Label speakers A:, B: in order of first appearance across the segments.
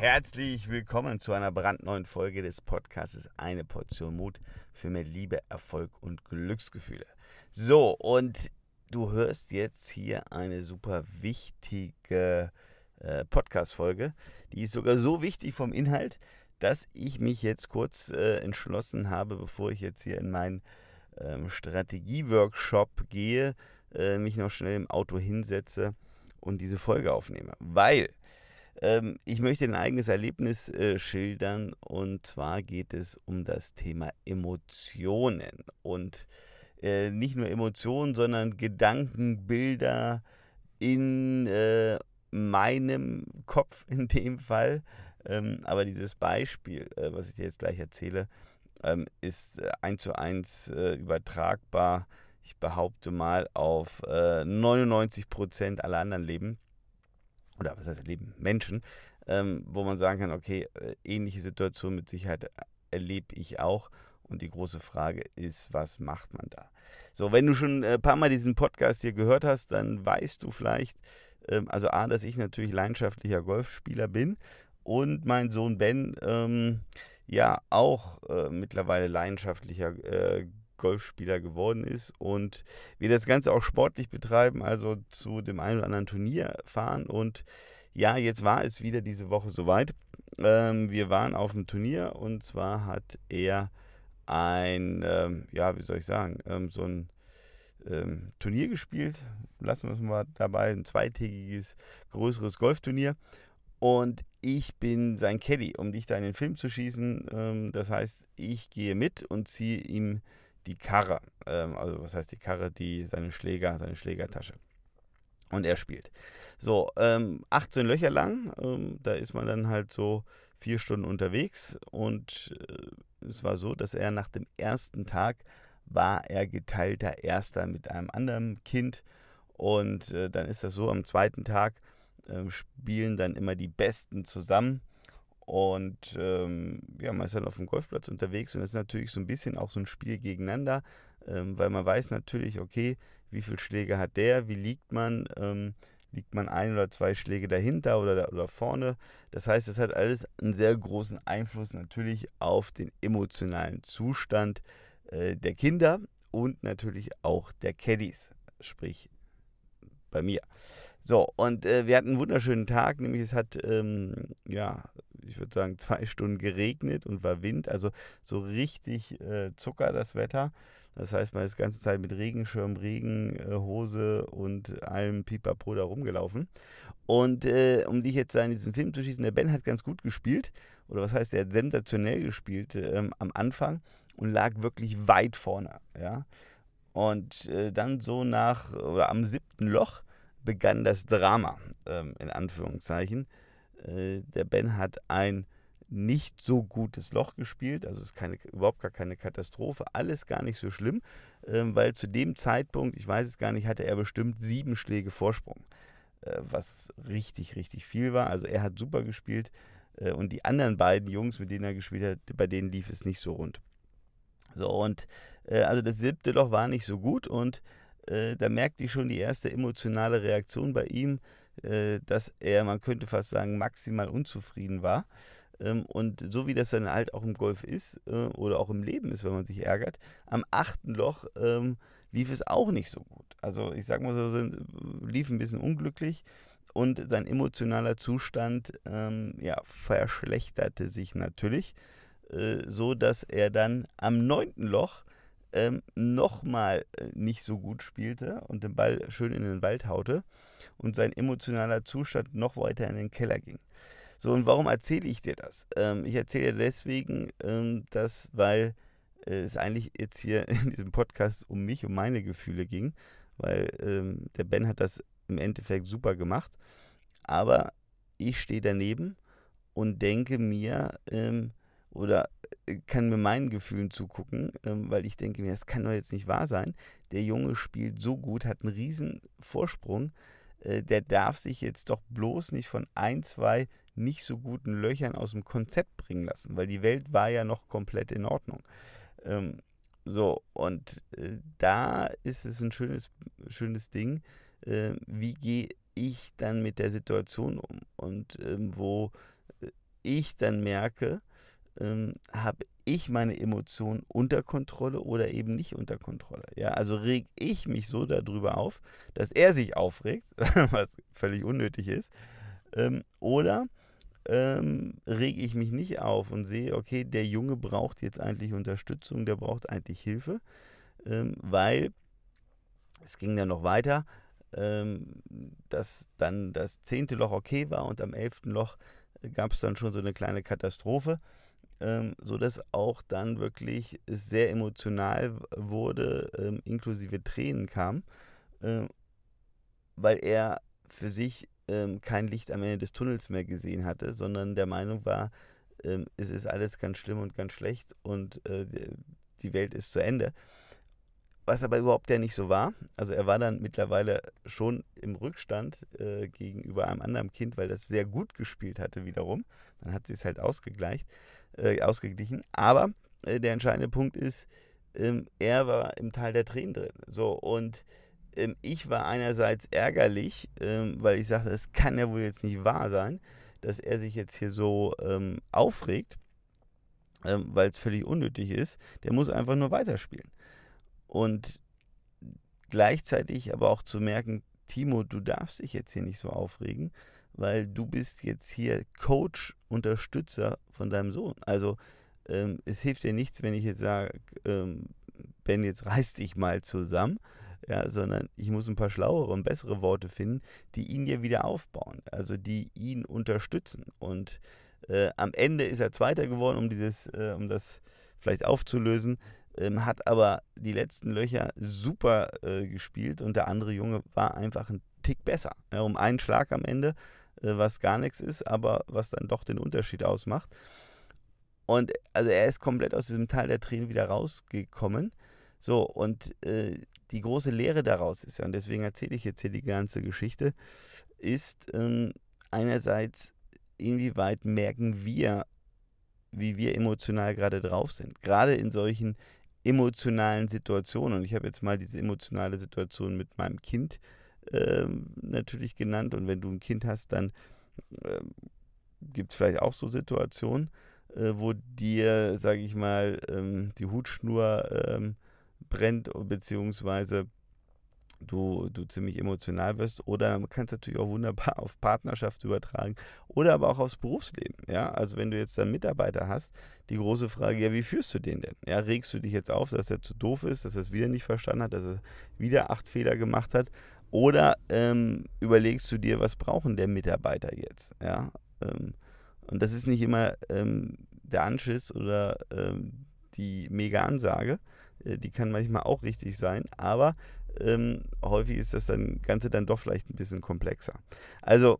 A: Herzlich willkommen zu einer brandneuen Folge des Podcasts Eine Portion Mut für mehr Liebe, Erfolg und Glücksgefühle. So, und du hörst jetzt hier eine super wichtige äh, Podcast-Folge. Die ist sogar so wichtig vom Inhalt, dass ich mich jetzt kurz äh, entschlossen habe, bevor ich jetzt hier in meinen ähm, Strategie-Workshop gehe, äh, mich noch schnell im Auto hinsetze und diese Folge aufnehme. Weil ähm, ich möchte ein eigenes Erlebnis äh, schildern und zwar geht es um das Thema Emotionen und äh, nicht nur Emotionen, sondern Gedanken, Bilder in äh, meinem Kopf in dem Fall. Ähm, aber dieses Beispiel, äh, was ich dir jetzt gleich erzähle, ähm, ist äh, eins zu eins äh, übertragbar. Ich behaupte mal auf 99 Prozent aller anderen Leben oder was heißt Leben, Menschen, ähm, wo man sagen kann, okay, äh, ähnliche Situation mit Sicherheit äh, erlebe ich auch. Und die große Frage ist, was macht man da? So, wenn du schon ein paar Mal diesen Podcast hier gehört hast, dann weißt du vielleicht, ähm, also A, dass ich natürlich leidenschaftlicher Golfspieler bin und mein Sohn Ben, ähm, ja, auch äh, mittlerweile leidenschaftlicher äh, Golfspieler geworden ist und wir das Ganze auch sportlich betreiben, also zu dem einen oder anderen Turnier fahren. Und ja, jetzt war es wieder diese Woche soweit. Ähm, wir waren auf dem Turnier und zwar hat er ein, ähm, ja, wie soll ich sagen, ähm, so ein ähm, Turnier gespielt. Lassen wir es mal dabei, ein zweitägiges, größeres Golfturnier. Und ich bin sein Caddy, um dich da in den Film zu schießen. Ähm, das heißt, ich gehe mit und ziehe ihm die Karre. Ähm, also was heißt die Karre? Die, seine Schläger, seine Schlägertasche. Und er spielt. So, ähm, 18 Löcher lang. Ähm, da ist man dann halt so vier Stunden unterwegs. Und äh, es war so, dass er nach dem ersten Tag war er geteilter Erster mit einem anderen Kind. Und äh, dann ist das so, am zweiten Tag äh, spielen dann immer die Besten zusammen. Und ähm, ja, man ist dann auf dem Golfplatz unterwegs und es ist natürlich so ein bisschen auch so ein Spiel gegeneinander, ähm, weil man weiß natürlich, okay, wie viele Schläge hat der, wie liegt man, ähm, liegt man ein oder zwei Schläge dahinter oder, oder vorne. Das heißt, es hat alles einen sehr großen Einfluss natürlich auf den emotionalen Zustand äh, der Kinder und natürlich auch der Caddies, sprich bei mir. So, und äh, wir hatten einen wunderschönen Tag, nämlich es hat, ähm, ja, ich würde sagen, zwei Stunden geregnet und war Wind, also so richtig äh, Zucker das Wetter. Das heißt, man ist die ganze Zeit mit Regenschirm, Regenhose äh, und allem Pipapo da rumgelaufen. Und äh, um dich jetzt in diesen Film zu schießen, der Ben hat ganz gut gespielt, oder was heißt, er hat sensationell gespielt ähm, am Anfang und lag wirklich weit vorne, ja. Und äh, dann so nach, oder am siebten Loch, begann das Drama, ähm, in Anführungszeichen. Äh, der Ben hat ein nicht so gutes Loch gespielt, also ist keine, überhaupt gar keine Katastrophe, alles gar nicht so schlimm, ähm, weil zu dem Zeitpunkt, ich weiß es gar nicht, hatte er bestimmt sieben Schläge Vorsprung, äh, was richtig, richtig viel war. Also er hat super gespielt äh, und die anderen beiden Jungs, mit denen er gespielt hat, bei denen lief es nicht so rund. So, und äh, also das siebte Loch war nicht so gut und äh, da merkte ich schon die erste emotionale Reaktion bei ihm, äh, dass er, man könnte fast sagen, maximal unzufrieden war. Ähm, und so wie das dann halt auch im Golf ist äh, oder auch im Leben ist, wenn man sich ärgert, am achten Loch ähm, lief es auch nicht so gut. Also ich sag mal so, lief ein bisschen unglücklich und sein emotionaler Zustand ähm, ja, verschlechterte sich natürlich, äh, so dass er dann am neunten Loch ähm, nochmal äh, nicht so gut spielte und den Ball schön in den Wald haute und sein emotionaler Zustand noch weiter in den Keller ging. So, und warum erzähle ich dir das? Ähm, ich erzähle dir deswegen, ähm, dass, weil äh, es eigentlich jetzt hier in diesem Podcast um mich, um meine Gefühle ging, weil ähm, der Ben hat das im Endeffekt super gemacht, aber ich stehe daneben und denke mir, ähm, oder äh, kann mir meinen Gefühlen zugucken, ähm, weil ich denke mir, das kann doch jetzt nicht wahr sein. Der Junge spielt so gut, hat einen riesen Vorsprung. Äh, der darf sich jetzt doch bloß nicht von ein, zwei nicht so guten Löchern aus dem Konzept bringen lassen, weil die Welt war ja noch komplett in Ordnung. Ähm, so, und äh, da ist es ein schönes, schönes Ding. Wie gehe ich dann mit der Situation um? Und ähm, wo ich dann merke, ähm, habe ich meine Emotionen unter Kontrolle oder eben nicht unter Kontrolle. Ja, also reg ich mich so darüber auf, dass er sich aufregt, was völlig unnötig ist, ähm, oder ähm, rege ich mich nicht auf und sehe, okay, der Junge braucht jetzt eigentlich Unterstützung, der braucht eigentlich Hilfe, ähm, weil es ging dann noch weiter, ähm, dass dann das zehnte Loch okay war und am elften Loch gab es dann schon so eine kleine Katastrophe ähm, sodass auch dann wirklich sehr emotional wurde, ähm, inklusive Tränen kam, ähm, weil er für sich ähm, kein Licht am Ende des Tunnels mehr gesehen hatte, sondern der Meinung war, ähm, es ist alles ganz schlimm und ganz schlecht und äh, die Welt ist zu Ende. Was aber überhaupt ja nicht so war. Also er war dann mittlerweile schon im Rückstand äh, gegenüber einem anderen Kind, weil das sehr gut gespielt hatte wiederum. Dann hat sie es halt ausgegleicht äh, ausgeglichen. Aber äh, der entscheidende Punkt ist, ähm, er war im Teil der Tränen drin. So, und ähm, ich war einerseits ärgerlich, ähm, weil ich sagte, es kann ja wohl jetzt nicht wahr sein, dass er sich jetzt hier so ähm, aufregt, ähm, weil es völlig unnötig ist. Der muss einfach nur weiterspielen. Und gleichzeitig aber auch zu merken, Timo, du darfst dich jetzt hier nicht so aufregen, weil du bist jetzt hier Coach, Unterstützer von deinem Sohn. Also ähm, es hilft dir nichts, wenn ich jetzt sage, ähm, Ben, jetzt reiß dich mal zusammen, ja, sondern ich muss ein paar schlauere und bessere Worte finden, die ihn ja wieder aufbauen, also die ihn unterstützen. Und äh, am Ende ist er Zweiter geworden, um dieses, äh, um das vielleicht aufzulösen, ähm, hat aber die letzten Löcher super äh, gespielt und der andere Junge war einfach ein Tick besser. Ja, um einen Schlag am Ende was gar nichts ist, aber was dann doch den Unterschied ausmacht. Und also er ist komplett aus diesem Teil der Tränen wieder rausgekommen. So, und äh, die große Lehre daraus ist ja, und deswegen erzähle ich jetzt hier die ganze Geschichte, ist ähm, einerseits, inwieweit merken wir, wie wir emotional gerade drauf sind. Gerade in solchen emotionalen Situationen. Und ich habe jetzt mal diese emotionale Situation mit meinem Kind ähm, natürlich genannt. Und wenn du ein Kind hast, dann äh, gibt es vielleicht auch so Situationen, äh, wo dir, sage ich mal, ähm, die Hutschnur ähm, brennt, beziehungsweise du, du ziemlich emotional wirst. Oder man kann es natürlich auch wunderbar auf Partnerschaft übertragen oder aber auch aufs Berufsleben. Ja, also wenn du jetzt einen Mitarbeiter hast, die große Frage, ja, wie führst du den denn? Ja, regst du dich jetzt auf, dass er zu doof ist, dass er es wieder nicht verstanden hat, dass er wieder acht Fehler gemacht hat? Oder ähm, überlegst du dir, was brauchen der Mitarbeiter jetzt? Ja, ähm, und das ist nicht immer ähm, der Anschiss oder ähm, die mega Ansage. Äh, die kann manchmal auch richtig sein, aber ähm, häufig ist das dann Ganze dann doch vielleicht ein bisschen komplexer. Also,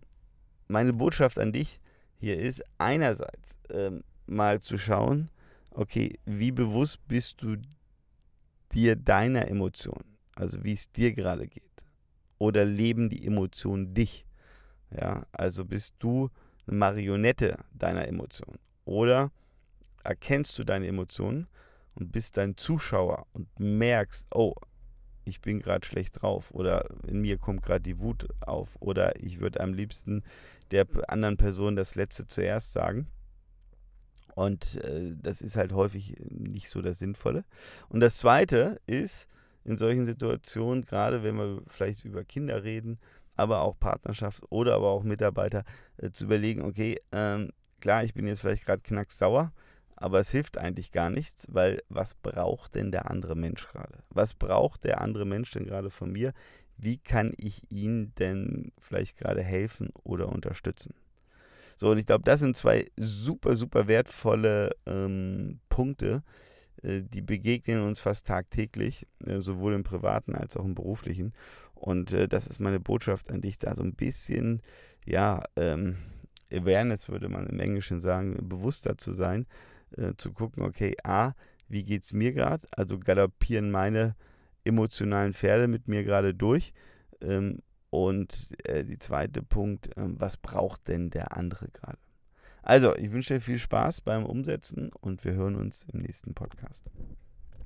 A: meine Botschaft an dich hier ist einerseits ähm, mal zu schauen, okay, wie bewusst bist du dir deiner Emotionen, also wie es dir gerade geht oder leben die Emotionen dich? Ja, also bist du eine Marionette deiner Emotionen oder erkennst du deine Emotionen und bist dein Zuschauer und merkst, oh, ich bin gerade schlecht drauf oder in mir kommt gerade die Wut auf oder ich würde am liebsten der anderen Person das Letzte zuerst sagen. Und äh, das ist halt häufig nicht so das Sinnvolle. Und das Zweite ist, in solchen Situationen, gerade wenn wir vielleicht über Kinder reden, aber auch Partnerschaft oder aber auch Mitarbeiter, äh, zu überlegen, okay, ähm, klar, ich bin jetzt vielleicht gerade knacksauer, aber es hilft eigentlich gar nichts, weil was braucht denn der andere Mensch gerade? Was braucht der andere Mensch denn gerade von mir? Wie kann ich ihn denn vielleicht gerade helfen oder unterstützen? So, und ich glaube, das sind zwei super, super wertvolle ähm, Punkte, die begegnen uns fast tagtäglich, äh, sowohl im privaten als auch im beruflichen. Und äh, das ist meine Botschaft an dich, da so ein bisschen, ja, ähm, Awareness würde man im Englischen sagen, bewusster zu sein, äh, zu gucken, okay, A, wie geht es mir gerade? Also galoppieren meine emotionalen Pferde mit mir gerade durch. Ähm, und äh, die zweite Punkt, äh, was braucht denn der andere gerade? Also, ich wünsche dir viel Spaß beim Umsetzen und wir hören uns im nächsten Podcast.